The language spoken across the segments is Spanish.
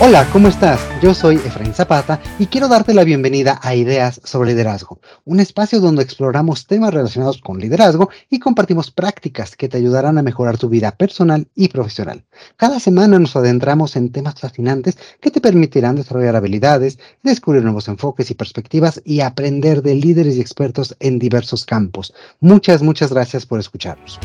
Hola, ¿cómo estás? Yo soy Efraín Zapata y quiero darte la bienvenida a Ideas sobre Liderazgo, un espacio donde exploramos temas relacionados con liderazgo y compartimos prácticas que te ayudarán a mejorar tu vida personal y profesional. Cada semana nos adentramos en temas fascinantes que te permitirán desarrollar habilidades, descubrir nuevos enfoques y perspectivas y aprender de líderes y expertos en diversos campos. Muchas, muchas gracias por escucharnos.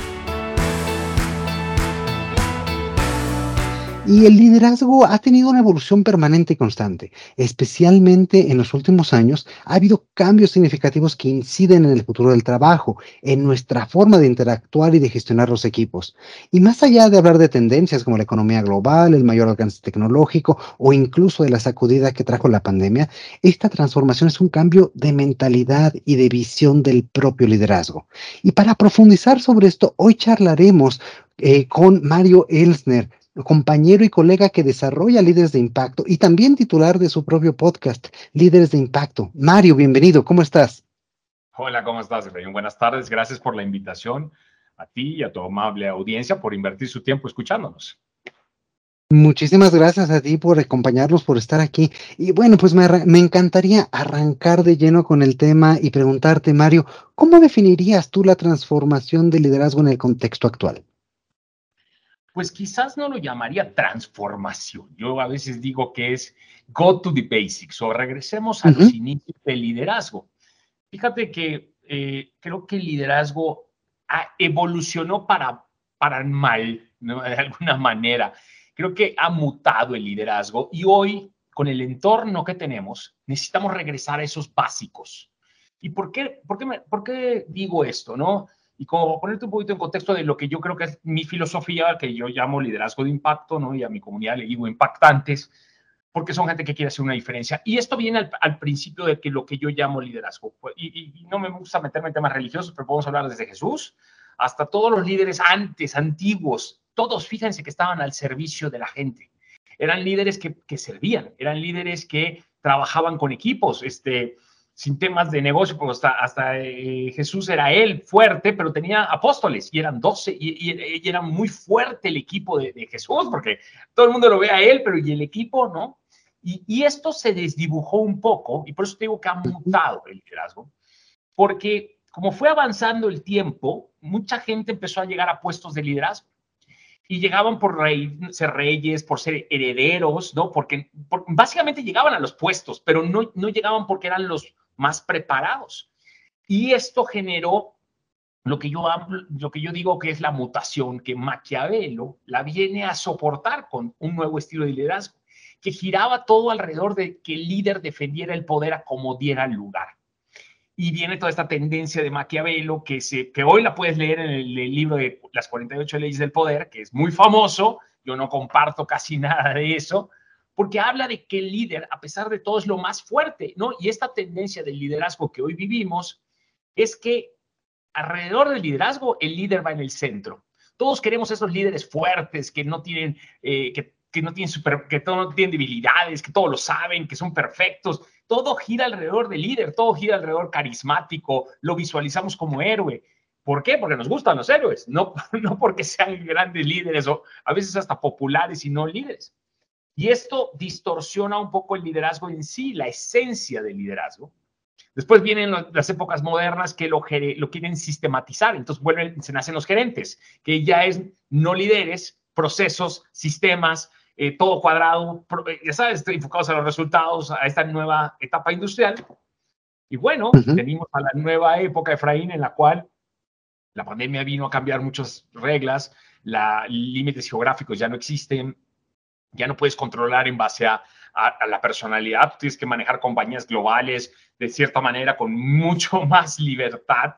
Y el liderazgo ha tenido una evolución permanente y constante. Especialmente en los últimos años ha habido cambios significativos que inciden en el futuro del trabajo, en nuestra forma de interactuar y de gestionar los equipos. Y más allá de hablar de tendencias como la economía global, el mayor alcance tecnológico o incluso de la sacudida que trajo la pandemia, esta transformación es un cambio de mentalidad y de visión del propio liderazgo. Y para profundizar sobre esto, hoy charlaremos eh, con Mario Elsner, compañero y colega que desarrolla Líderes de Impacto y también titular de su propio podcast, Líderes de Impacto. Mario, bienvenido, ¿cómo estás? Hola, ¿cómo estás, Efraín? Buenas tardes, gracias por la invitación a ti y a tu amable audiencia por invertir su tiempo escuchándonos. Muchísimas gracias a ti por acompañarnos, por estar aquí. Y bueno, pues me, me, encantaría arrancar de lleno con el tema y preguntarte, Mario, ¿cómo definirías tú la transformación del liderazgo en el contexto actual? Pues quizás no lo llamaría transformación. Yo a veces digo que es go to the basics o regresemos a los inicios del liderazgo. Fíjate que eh, creo que el liderazgo evolucionó para, para mal, de alguna manera. Creo que ha mutado el liderazgo y hoy, con el entorno que tenemos, necesitamos regresar a esos básicos. ¿Y por qué, por qué, por qué digo esto? ¿no? Y como ponerte un poquito en contexto de lo que yo creo que es mi filosofía, que yo llamo liderazgo de impacto, ¿no? Y a mi comunidad le digo impactantes, porque son gente que quiere hacer una diferencia. Y esto viene al, principio de que lo que yo llamo liderazgo. Y, y, no me gusta meterme en temas religiosos, pero podemos hablar desde Jesús hasta todos los líderes antes, antiguos. Todos, fíjense que estaban al servicio de la gente. Eran líderes que, que servían, eran líderes que trabajaban con equipos. Este, sin temas de negocio, porque hasta, hasta eh, Jesús era él fuerte, pero tenía apóstoles y eran doce y, era muy fuerte el equipo de, Jesús, porque todo el mundo lo ve a él, pero y el equipo, ¿no? Y, y, esto se desdibujó un poco, y por eso te digo que ha mutado el liderazgo, porque como fue avanzando el tiempo, mucha gente empezó a llegar a puestos de liderazgo y llegaban por ser reyes, por ser herederos, ¿no? Porque, básicamente llegaban a los puestos, pero no, no llegaban porque eran los más preparados. Y esto generó lo que, yo, digo que es la mutación que Maquiavelo la viene a soportar con un nuevo estilo de liderazgo, que giraba todo alrededor de que el líder defendiera el poder a como diera lugar. Y viene toda esta tendencia de Maquiavelo que, hoy la puedes leer en el, el libro de las 48 leyes del poder, que es muy famoso, yo no comparto casi nada de eso, porque habla de que el líder, a pesar de todo, es lo más fuerte, ¿no? Y esta tendencia del liderazgo que hoy vivimos es que alrededor del liderazgo el líder va en el centro. Todos queremos esos líderes fuertes que no tienen, eh, que, no tienen super, que todo, no tienen debilidades, que todo lo saben, que son perfectos. Todo gira alrededor del líder, todo gira alrededor carismático, lo visualizamos como héroe. ¿Por qué? Porque nos gustan los héroes, no, no porque sean grandes líderes o a veces hasta populares y no líderes. Y esto distorsiona un poco el liderazgo en sí, la esencia del liderazgo. Después vienen las épocas modernas que lo, lo quieren sistematizar, entonces vuelven, se nacen los gerentes, que ya es no líderes, procesos, sistemas, eh, todo cuadrado, eh, ya sabes, enfocados a los resultados, a esta nueva etapa industrial. Y bueno, venimos a la nueva época, Efraín, en la cual la pandemia vino a cambiar muchas reglas, la, límites geográficos ya no existen, ya no puedes controlar en base a, la personalidad, tienes que manejar compañías globales de cierta manera con mucho más libertad.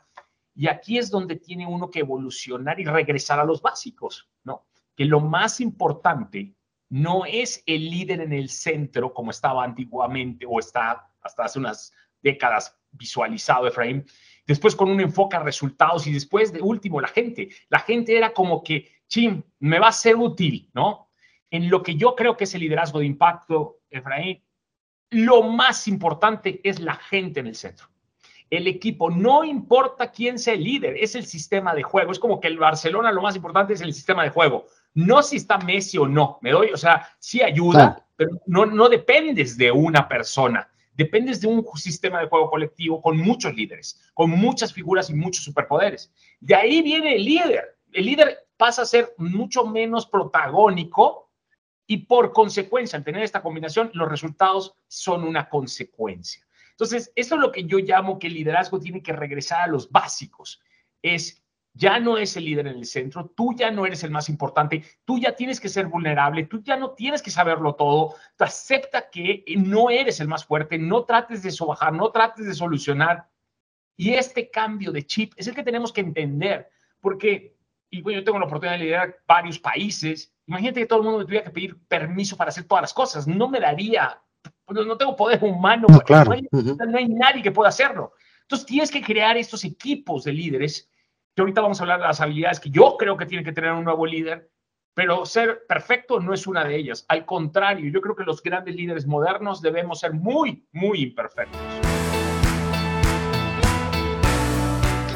Y aquí es donde tiene uno que evolucionar y regresar a los básicos, ¿no? Que lo más importante no es el líder en el centro como estaba antiguamente o está hasta hace unas décadas visualizado, Efraín. Después con un enfoque a resultados y después de último la gente. La gente era como que, chim, me va a ser útil, ¿no? En lo que yo creo que es el liderazgo de impacto, Efraín, lo más importante es la gente en el centro. El equipo, no importa quién sea el líder, es el sistema de juego. Es como que el Barcelona lo más importante es el sistema de juego. no si está Messi o no, me doy, o sea, sí ayuda, pero no, no dependes de una persona, dependes de un sistema de juego colectivo con muchos líderes, con muchas figuras y muchos superpoderes. De ahí viene el líder. El líder pasa a ser mucho menos protagónico y por consecuencia, al tener esta combinación, los resultados son una consecuencia. Entonces, esto es lo que yo llamo que el liderazgo tiene que regresar a los básicos. Es ya no es el líder en el centro, tú ya no eres el más importante, tú ya tienes que ser vulnerable, tú ya no tienes que saberlo todo, tú acepta que no eres el más fuerte, no trates de sobajar, no trates de solucionar. Y este cambio de chip es el que tenemos que entender, porque, y bueno, yo tengo la oportunidad de liderar varios países, imagínate que todo el mundo me tuviera que pedir permiso para hacer todas las cosas, no me daría, pues, no tengo poder humano, no, claro. no hay nadie que pueda hacerlo. Entonces tienes que crear estos equipos de líderes que ahorita vamos a hablar de las habilidades que yo creo que tiene que tener un nuevo líder, pero ser perfecto no es una de ellas. Al contrario, yo creo que los grandes líderes modernos debemos ser muy, muy imperfectos.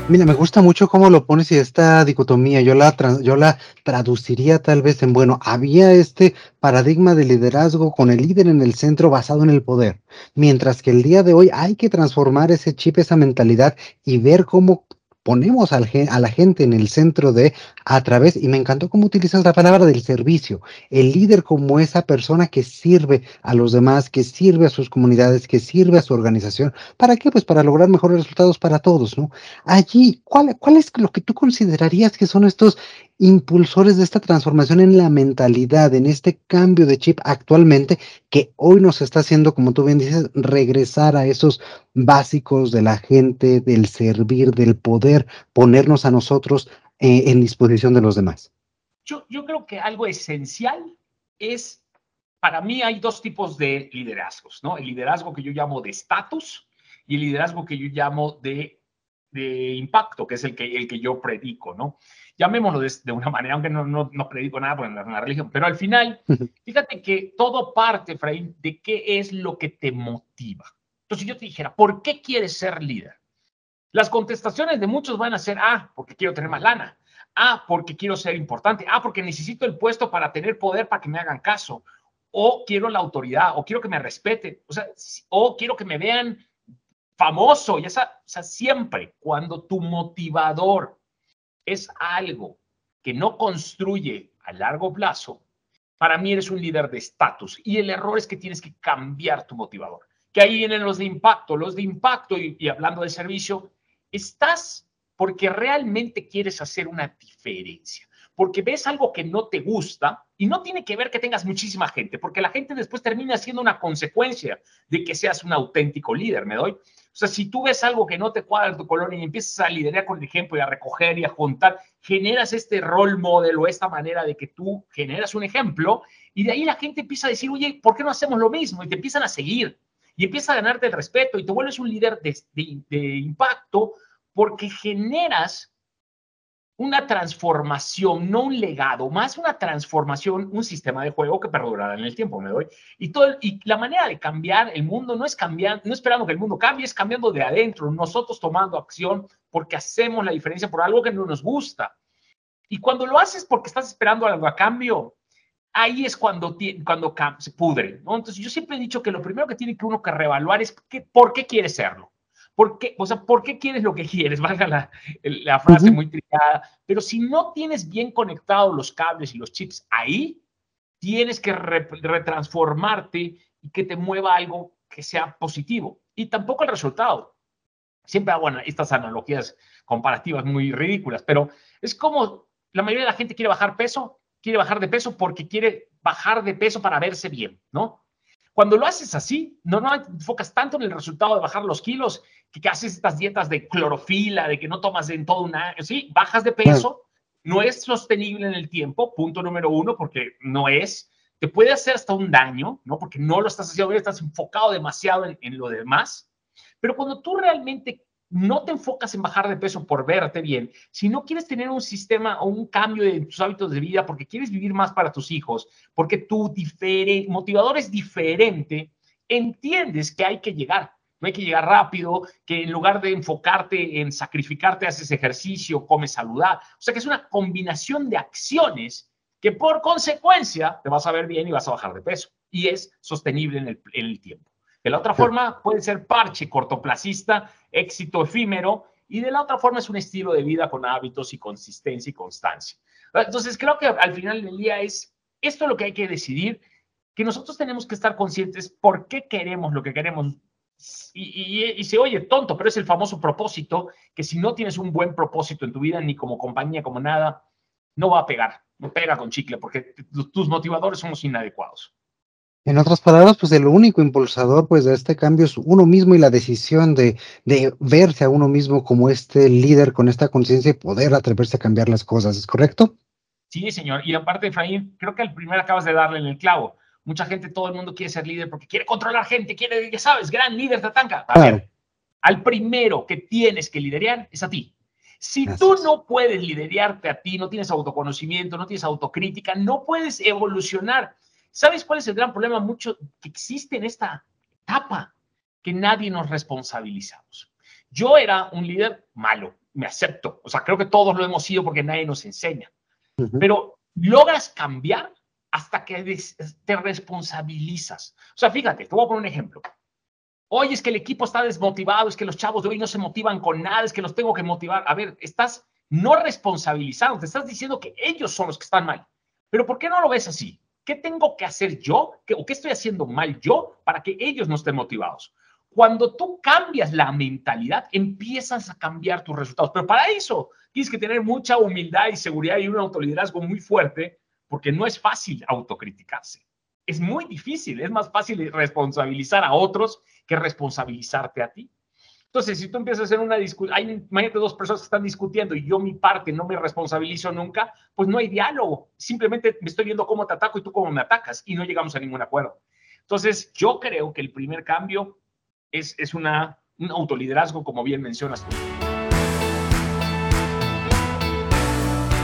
Mira, me gusta mucho cómo lo pones y esta dicotomía, yo la, yo la traduciría tal vez en, bueno, había este paradigma de liderazgo con el líder en el centro basado en el poder, mientras que el día de hoy hay que transformar ese chip, esa mentalidad y ver cómo ponemos al, a la gente en el centro de a través, y me encantó cómo utilizas la palabra del servicio, el líder como esa persona que sirve a los demás, que sirve a sus comunidades, que sirve a su organización. ¿Para qué? Pues para lograr mejores resultados para todos, ¿no? Allí, ¿cuál, cuál es lo que tú considerarías que son estos impulsores de esta transformación en la mentalidad, en este cambio de chip actualmente, que hoy nos está haciendo, como tú bien dices, regresar a esos básicos de la gente, del servir, del poder, ponernos a nosotros eh, en disposición de los demás? Yo, creo que algo esencial es, para mí hay dos tipos de liderazgos, ¿no? El liderazgo que yo llamo de estatus y el liderazgo que yo llamo de, de impacto, que es el que, el que yo predico, ¿no? Llamémoslo de, una manera, aunque no, no, no predico nada por la, religión, pero al final, fíjate que todo parte, Efraín, de qué es lo que te motiva. Entonces, si yo te dijera, ¿por qué quieres ser líder? Las contestaciones de muchos van a ser, ah, porque quiero tener más lana, ah, porque quiero ser importante, ah, porque necesito el puesto para tener poder para que me hagan caso, o quiero la autoridad, o quiero que me respeten, o sea, o quiero que me vean famoso, ya sea, o sea, siempre cuando tu motivador es algo que no construye a largo plazo, para mí eres un líder de estatus. Y el error es que tienes que cambiar tu motivador. Que ahí vienen los de impacto. Los de impacto, y, hablando de servicio, estás porque realmente quieres hacer una diferencia porque ves algo que no te gusta y no tiene que ver que tengas muchísima gente, porque la gente después termina siendo una consecuencia de que seas un auténtico líder, ¿me doy? O sea, si tú ves algo que no te cuadra en tu colonia y empiezas a liderar con el ejemplo y a recoger y a juntar, generas este rol model o esta manera de que tú generas un ejemplo y de ahí la gente empieza a decir, oye, ¿por qué no hacemos lo mismo? Y te empiezan a seguir y empieza a ganarte el respeto y te vuelves un líder de, de impacto porque generas una transformación, no un legado, más una transformación, un sistema de juego que perdurará en el tiempo, me doy. Y, todo, y la manera de cambiar el mundo no es cambiando, no esperando que el mundo cambie, es cambiando de adentro, nosotros tomando acción porque hacemos la diferencia por algo que no nos gusta. Y cuando lo haces porque estás esperando algo a cambio, ahí es cuando, cuando se pudre. ¿no? Entonces yo siempre he dicho que lo primero que tiene que uno que reevaluar es que, por qué quiere serlo. ¿Por qué? O sea, ¿por qué quieres lo que quieres? Valga la, la frase muy trillada. Pero si no tienes bien conectados los cables y los chips ahí, tienes que retransformarte y que te mueva algo que sea positivo. Y tampoco el resultado. Siempre hago estas analogías comparativas muy ridículas, pero es como la mayoría de la gente quiere bajar peso, quiere bajar de peso porque quiere bajar de peso para verse bien, ¿no? Cuando lo haces así, no, no te enfocas tanto en el resultado de bajar los kilos, que, haces estas dietas de clorofila, de que no tomas en todo un año, sí, bajas de peso, no es sostenible en el tiempo, punto número uno, porque no es, te puede hacer hasta un daño, ¿no? Porque no lo estás haciendo bien, estás enfocado demasiado en, en lo demás, pero cuando tú realmente no te enfocas en bajar de peso por verte bien, si no quieres tener un sistema o un cambio en tus hábitos de vida porque quieres vivir más para tus hijos, porque tu motivador es diferente, entiendes que hay que llegar. No hay que llegar rápido, que en lugar de enfocarte en sacrificarte, haces ejercicio, comes saludable. O sea que es una combinación de acciones que por consecuencia te vas a ver bien y vas a bajar de peso. Y es sostenible en el, tiempo. De la otra forma, puede ser parche cortoplacista, éxito efímero, y de la otra forma es un estilo de vida con hábitos y consistencia y constancia. Entonces, creo que al final del día es esto lo que hay que decidir, que nosotros tenemos que estar conscientes por qué queremos lo que queremos. Y, y, se oye tonto, pero es el famoso propósito, que si no tienes un buen propósito en tu vida, ni como compañía, como nada, no va a pegar, no pega con chicle, porque tus motivadores somos inadecuados. En otras palabras, pues el único impulsador pues de este cambio es uno mismo y la decisión de, de verse a uno mismo como este líder con esta conciencia y poder atreverse a cambiar las cosas, ¿es correcto? Sí, señor. Y aparte, Efraín, creo que al primero acabas de darle en el clavo. Mucha gente, todo el mundo quiere ser líder porque quiere controlar gente, quiere, ya sabes, gran líder, tatanca. A al primero que tienes que liderar es a ti. Si tú no puedes liderarte a ti, no tienes autoconocimiento, no tienes autocrítica, no puedes evolucionar. ¿Sabes cuál es el gran problema mucho que existe en esta etapa? Que nadie nos responsabilizamos. Yo era un líder malo, me acepto. O sea, creo que todos lo hemos sido porque nadie nos enseña. Pero logras cambiar hasta que te responsabilizas. O sea, fíjate, te voy a poner un ejemplo. Hoy es que el equipo está desmotivado, es que los chavos de hoy no se motivan con nada, es que los tengo que motivar. A ver, estás no responsabilizando, te estás diciendo que ellos son los que están mal. Pero ¿por qué no lo ves así? ¿Qué tengo que hacer yo? ¿O qué estoy haciendo mal yo para que ellos no estén motivados? Cuando tú cambias la mentalidad, empiezas a cambiar tus resultados. Pero para eso tienes que tener mucha humildad y seguridad y un autoliderazgo muy fuerte, porque no es fácil autocriticarse. Es muy difícil, es más fácil responsabilizar a otros que responsabilizarte a ti. Entonces, si tú empiezas a hacer una discusión, hay, imagínate dos personas que están discutiendo y yo mi parte no me responsabilizo nunca, pues no hay diálogo. Simplemente me estoy viendo cómo te ataco y tú cómo me atacas y no llegamos a ningún acuerdo. Entonces, yo creo que el primer cambio es, es una, un autoliderazgo, como bien mencionas tú.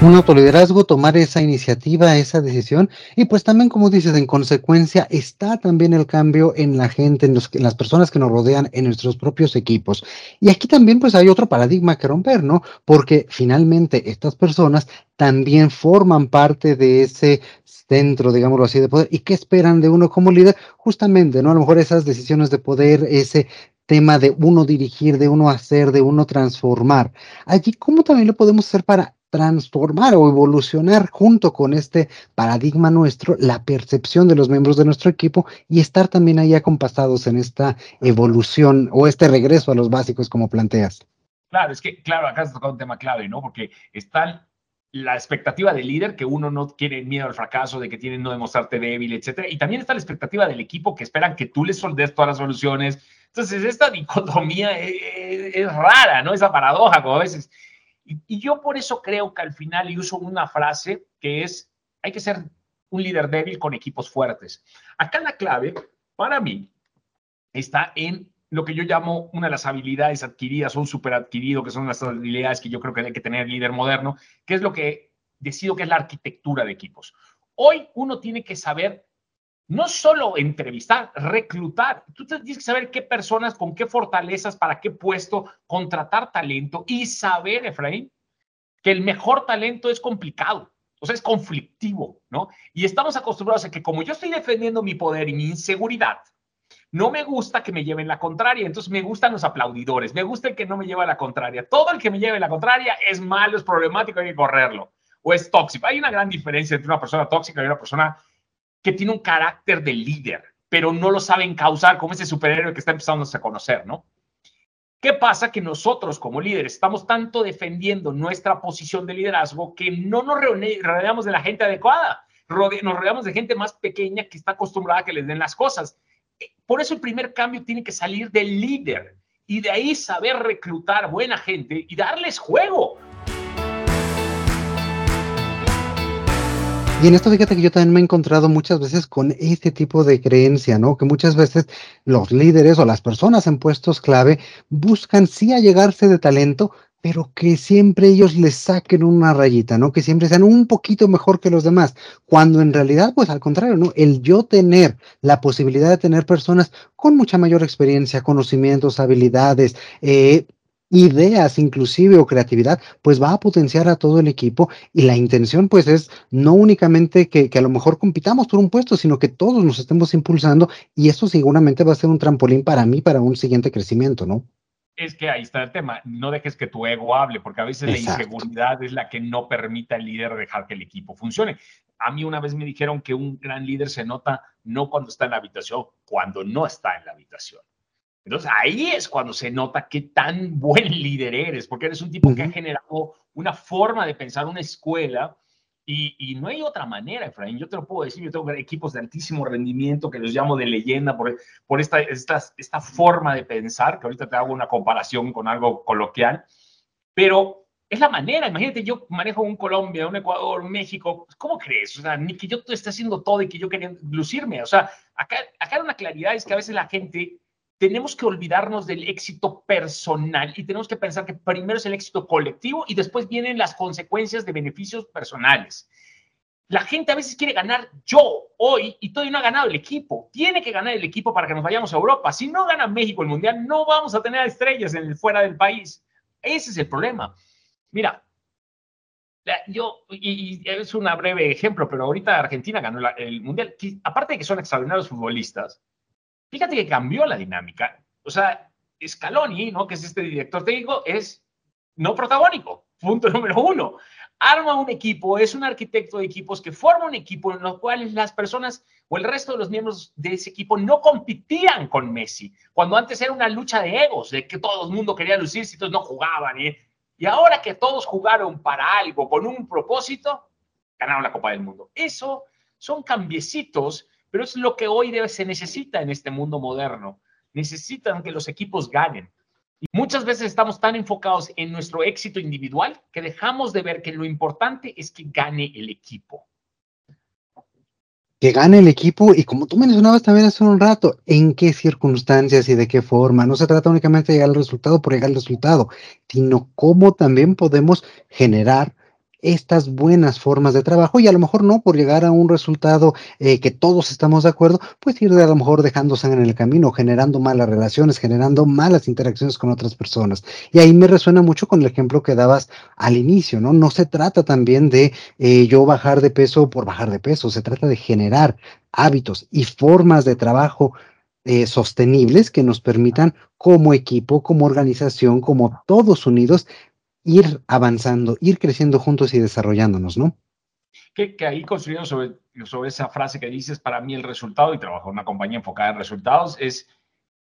Un autoliderazgo, tomar esa iniciativa, esa decisión, y pues también, como dices, en consecuencia está también el cambio en la gente, en, las personas que nos rodean, en nuestros propios equipos. Y aquí también pues hay otro paradigma que romper, ¿no? Porque finalmente estas personas también forman parte de ese centro, digámoslo así, de poder. ¿Y qué esperan de uno como líder? Justamente, ¿no? A lo mejor esas decisiones de poder, ese tema de uno dirigir, de uno hacer, de uno transformar. Allí, ¿cómo también lo podemos hacer para transformar o evolucionar junto con este paradigma nuestro la percepción de los miembros de nuestro equipo y estar también ahí acompasados en esta evolución o este regreso a los básicos como planteas. Claro, es que, claro, acá has tocado un tema clave, ¿no? Porque está la expectativa del líder, que uno no quiere miedo al fracaso, de que tiene no demostrarte débil, etcétera. Y también está la expectativa del equipo, que esperan que tú les soldes todas las soluciones. Entonces, esta dicotomía es, es rara, ¿no? Esa paradoja, como a veces y, yo por eso creo que al final, y uso una frase que es, hay que ser un líder débil con equipos fuertes. Acá la clave, para mí, está en lo que yo llamo una de las habilidades adquiridas, un super adquirido, que son las habilidades que yo creo que hay que tener líder moderno, que es lo que decido que es la arquitectura de equipos. Hoy uno tiene que saber no solo entrevistar, reclutar. Tú tienes que saber qué personas, con qué fortalezas, para qué puesto, contratar talento y saber, Efraín, que el mejor talento es complicado, o sea, es conflictivo, ¿no? Y estamos acostumbrados a que como yo estoy defendiendo mi poder y mi inseguridad, no me gusta que me lleven la contraria, entonces me gustan los aplaudidores, me gusta el que no me lleva la contraria. Todo el que me lleve la contraria es malo, es problemático, hay que correrlo o es tóxico. Hay una gran diferencia entre una persona tóxica y una persona que tiene un carácter de líder, pero no lo saben causar como ese superhéroe que está empezando a conocer, ¿no? ¿Qué pasa? Que nosotros como líderes estamos tanto defendiendo nuestra posición de liderazgo que no nos rodeamos de la gente adecuada, nos rodeamos de gente más pequeña que está acostumbrada a que les den las cosas. Por eso el primer cambio tiene que salir del líder y de ahí saber reclutar buena gente y darles juego. Y en esto fíjate que yo también me he encontrado muchas veces con este tipo de creencia, ¿no? Que muchas veces los líderes o las personas en puestos clave buscan sí allegarse de talento, pero que siempre ellos les saquen una rayita, ¿no? Que siempre sean un poquito mejor que los demás, cuando en realidad, pues al contrario, ¿no? El yo tener la posibilidad de tener personas con mucha mayor experiencia, conocimientos, habilidades, eh, ideas inclusive o creatividad, pues va a potenciar a todo el equipo y la intención pues es no únicamente que, que, a lo mejor compitamos por un puesto, sino que todos nos estemos impulsando y eso seguramente va a ser un trampolín para mí para un siguiente crecimiento, ¿no? Es que ahí está el tema, no dejes que tu ego hable, porque a veces Exacto. la inseguridad es la que no permite al líder dejar que el equipo funcione. A mí una vez me dijeron que un gran líder se nota no cuando está en la habitación, cuando no está en la habitación. Entonces ahí es cuando se nota qué tan buen líder eres, porque eres un tipo que ha generado una forma de pensar, una escuela, y, y, no hay otra manera, Efraín. Yo te lo puedo decir, yo tengo equipos de altísimo rendimiento que los llamo de leyenda por, por esta, esta, esta forma de pensar, que ahorita te hago una comparación con algo coloquial, pero es la manera. Imagínate, yo manejo un Colombia, un Ecuador, un México. ¿Cómo crees? O sea, ni que yo esté haciendo todo y que yo quería lucirme. O sea, acá, acá una claridad es que a veces la gente tenemos que olvidarnos del éxito personal y tenemos que pensar que primero es el éxito colectivo y después vienen las consecuencias de beneficios personales. La gente a veces quiere ganar yo hoy y todavía no ha ganado el equipo. Tiene que ganar el equipo para que nos vayamos a Europa. Si no gana México el Mundial, no vamos a tener estrellas en el fuera del país. Ese es el problema. Mira, yo, y, es un breve ejemplo, pero ahorita Argentina ganó el Mundial. Aparte de que son extraordinarios futbolistas, Fíjate que cambió la dinámica. O sea, Scaloni, ¿no? que es este director técnico, es no protagónico. Punto número uno. Arma un equipo, es un arquitecto de equipos que forma un equipo en los cuales las personas o el resto de los miembros de ese equipo no competían con Messi, cuando antes era una lucha de egos, de que todo el mundo quería lucirse y todos no jugaban. ¿eh? Y ahora que todos jugaron para algo, con un propósito, ganaron la Copa del Mundo. Eso son cambiecitos pero es lo que hoy debe, se necesita en este mundo moderno. Necesitan que los equipos ganen. Y muchas veces estamos tan enfocados en nuestro éxito individual que dejamos de ver que lo importante es que gane el equipo. Que gane el equipo y como tú mencionabas también hace un rato, en qué circunstancias y de qué forma. No se trata únicamente de llegar al resultado por llegar al resultado, sino cómo también podemos generar estas buenas formas de trabajo y a lo mejor no por llegar a un resultado eh, que todos estamos de acuerdo, pues ir a lo mejor dejando sangre en el camino, generando malas relaciones, generando malas interacciones con otras personas. Y ahí me resuena mucho con el ejemplo que dabas al inicio, ¿no? No se trata también de eh, yo bajar de peso por bajar de peso, se trata de generar hábitos y formas de trabajo eh, sostenibles que nos permitan como equipo, como organización, como todos unidos, ir avanzando, ir creciendo juntos y desarrollándonos, ¿no? Que, que ahí construyendo sobre, sobre esa frase que dices, para mí el resultado, y trabajo en una compañía enfocada en resultados, es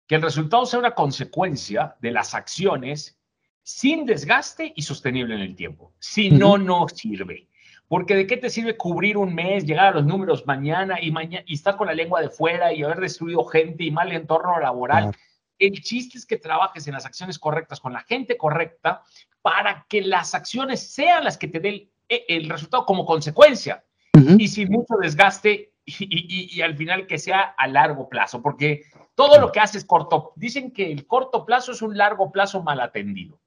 que el resultado sea una consecuencia de las acciones sin desgaste y sostenible en el tiempo. Si no, no sirve. Porque de qué te sirve cubrir un mes, llegar a los números mañana y, mañana, y estar con la lengua de fuera y haber destruido gente y mal entorno laboral. El chiste es que trabajes en las acciones correctas con la gente correcta para que las acciones sean las que te den el, resultado como consecuencia. Y sin mucho desgaste y, al final que sea a largo plazo, porque todo lo que haces corto, dicen que el corto plazo es un largo plazo mal atendido.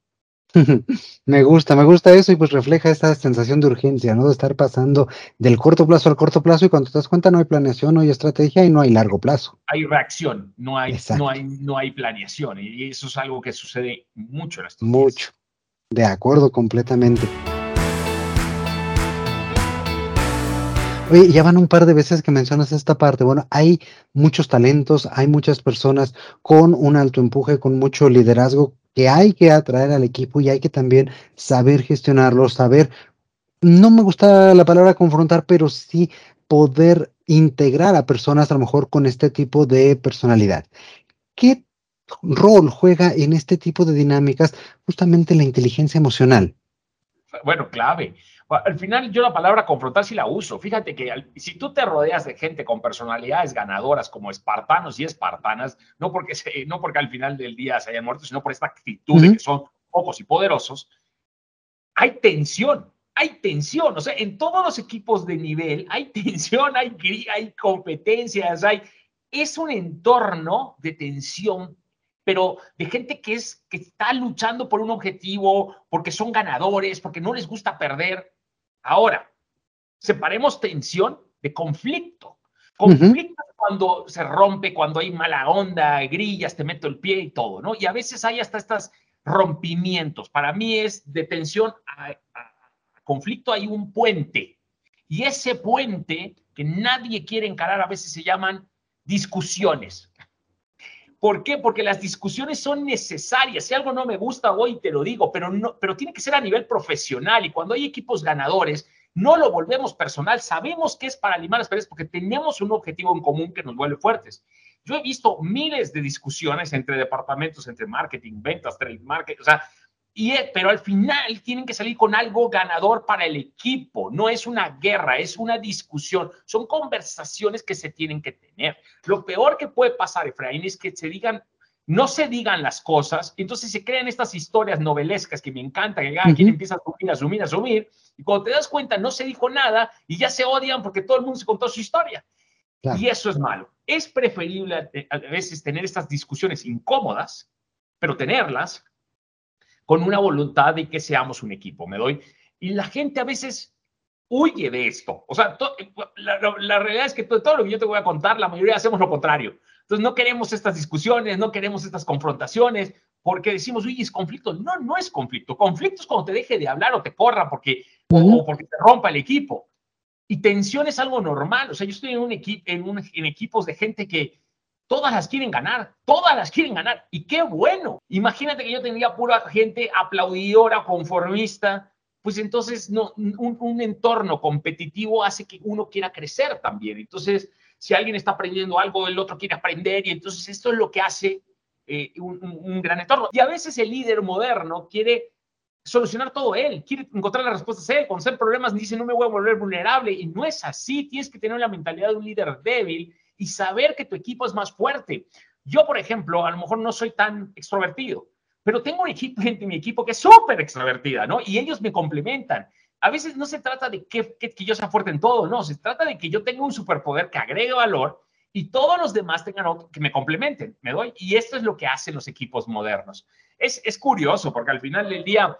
me gusta, me gusta eso y pues refleja esta sensación de urgencia, ¿no? De estar pasando del corto plazo al corto plazo y cuando te das cuenta no hay planeación, no hay estrategia y no hay largo plazo. Hay reacción, no hay, no hay, no hay planeación y eso es algo que sucede mucho en estos Mucho. De acuerdo, completamente. Oye, ya van un par de veces que mencionas esta parte. Bueno, hay muchos talentos, hay muchas personas con un alto empuje, con mucho liderazgo que hay que atraer al equipo y hay que también saber gestionarlo, saber, no me gusta la palabra confrontar, pero sí poder integrar a personas a lo mejor con este tipo de personalidad. ¿Qué rol juega en este tipo de dinámicas justamente la inteligencia emocional? Bueno, clave. Al final yo la palabra confrontar sí la uso. Fíjate que si tú te rodeas de gente con personalidades ganadoras como espartanos y espartanas, no porque, no porque al final del día se hayan muerto, sino por esta actitud de que son pocos y poderosos, hay tensión, hay tensión. O sea, en todos los equipos de nivel hay tensión, hay, hay competencias, hay... Es un entorno de tensión pero de gente que, es, que está luchando por un objetivo, porque son ganadores, porque no les gusta perder. Ahora, separemos tensión de conflicto. Conflicto cuando se rompe, cuando hay mala onda, grillas, te meto el pie y todo, ¿no? Y a veces hay hasta estas rompimientos. Para mí es de tensión a, conflicto hay un puente. Y ese puente que nadie quiere encarar a veces se llaman discusiones. ¿Por qué? Porque las discusiones son necesarias. Si algo no me gusta hoy, te lo digo, pero, no, pero tiene que ser a nivel profesional. Y cuando hay equipos ganadores, no lo volvemos personal. Sabemos que es para limar las perezas porque tenemos un objetivo en común que nos vuelve fuertes. Yo he visto miles de discusiones entre departamentos, entre marketing, ventas, trade marketing, o sea, y, eh, pero al final tienen que salir con algo ganador para el equipo. No es una guerra, es una discusión. Son conversaciones que se tienen que tener. Lo peor que puede pasar, Efraín, es que se digan, no se digan las cosas. Entonces se crean estas historias novelescas que me encantan, que alguien empieza a asumir, asumir, asumir. Y cuando te das cuenta, no se dijo nada y ya se odian porque todo el mundo se contó su historia. Y eso es malo. Es preferible a veces tener estas discusiones incómodas, pero tenerlas con una voluntad de que seamos un equipo, me doy. Y la gente a veces huye de esto. O sea, la, realidad es que todo, todo, lo que yo te voy a contar, la mayoría hacemos lo contrario. Entonces no queremos estas discusiones, no queremos estas confrontaciones, porque decimos, uy, es conflicto. No, no es conflicto. Conflicto es cuando te deje de hablar o te corra porque, o porque te rompa el equipo. Y tensión es algo normal. O sea, yo estoy en, un equipo en, en equipos de gente que todas las quieren ganar, todas las quieren ganar. Y qué bueno. Imagínate que yo tendría pura gente aplaudidora, conformista. Pues entonces un, entorno competitivo hace que uno quiera crecer también. Entonces, si alguien está aprendiendo algo, el otro quiere aprender. Y entonces esto es lo que hace eh, un, un gran entorno. Y a veces el líder moderno quiere solucionar todo él, quiere encontrar las respuestas él, conocer problemas, dice no me voy a volver vulnerable y no es así, tienes que tener la mentalidad de un líder débil y saber que tu equipo es más fuerte. Yo, por ejemplo, a lo mejor no soy tan extrovertido, pero tengo un equipo, gente en mi equipo que es súper extrovertida, ¿no? Y ellos me complementan. A veces no se trata de que, que, yo sea fuerte en todo, no, se trata de que yo tenga un superpoder que agregue valor y todos los demás tengan otro que me complementen, me doy. Y esto es lo que hacen los equipos modernos. Es, es curioso porque al final del día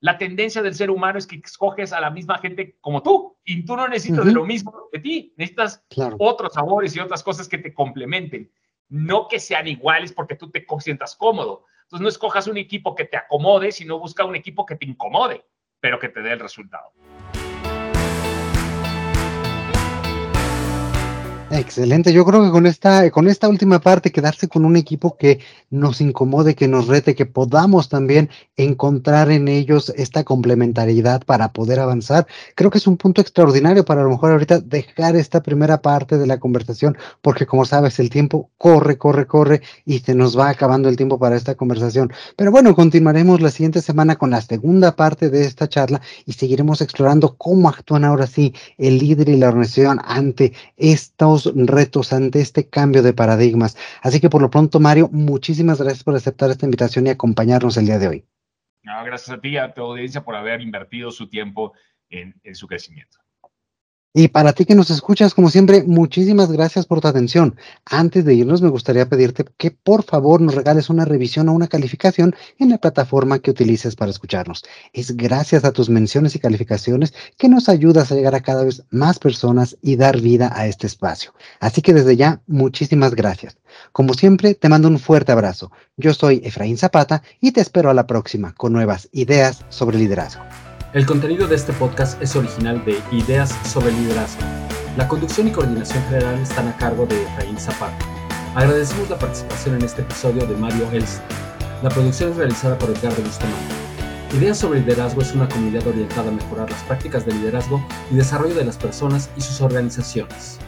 la tendencia del ser humano es que escoges a la misma gente como tú y tú no necesitas de lo mismo de ti, necesitas otros sabores y otras cosas que te complementen, no que sean iguales porque tú te sientas cómodo. Entonces no escojas un equipo que te acomode, sino busca un equipo que te incomode, pero que te dé el resultado. Excelente, yo creo que con esta, con esta última parte, quedarse con un equipo que nos incomode, que nos rete, que podamos también encontrar en ellos esta complementariedad para poder avanzar, creo que es un punto extraordinario para a lo mejor ahorita dejar esta primera parte de la conversación, porque como sabes, el tiempo corre, corre, corre y se nos va acabando el tiempo para esta conversación. Pero bueno, continuaremos la siguiente semana con la segunda parte de esta charla y seguiremos explorando cómo actúan ahora sí el líder y la organización ante estos retos, ante este cambio de paradigmas. Así que por lo pronto, Mario, muchísimas gracias por aceptar esta invitación y acompañarnos el día de hoy. gracias a ti y a tu audiencia por haber invertido su tiempo en su crecimiento. Y para ti que nos escuchas, como siempre, muchísimas gracias por tu atención. Antes de irnos, me gustaría pedirte que por favor nos regales una revisión o una calificación en la plataforma que utilices para escucharnos. Es gracias a tus menciones y calificaciones que nos ayudas a llegar a cada vez más personas y dar vida a este espacio. Así que desde ya, muchísimas gracias. Como siempre, te mando un fuerte abrazo. Yo soy Efraín Zapata y te espero a la próxima con nuevas ideas sobre liderazgo. El contenido de este podcast es original de Ideas sobre Liderazgo. La conducción y coordinación general están a cargo de Efraín Zapata. Agradecemos la participación en este episodio de Mario Elsa. La producción es realizada por Edgardo Bustamante. Ideas sobre Liderazgo es una comunidad orientada a mejorar las prácticas de liderazgo y desarrollo de las personas y sus organizaciones.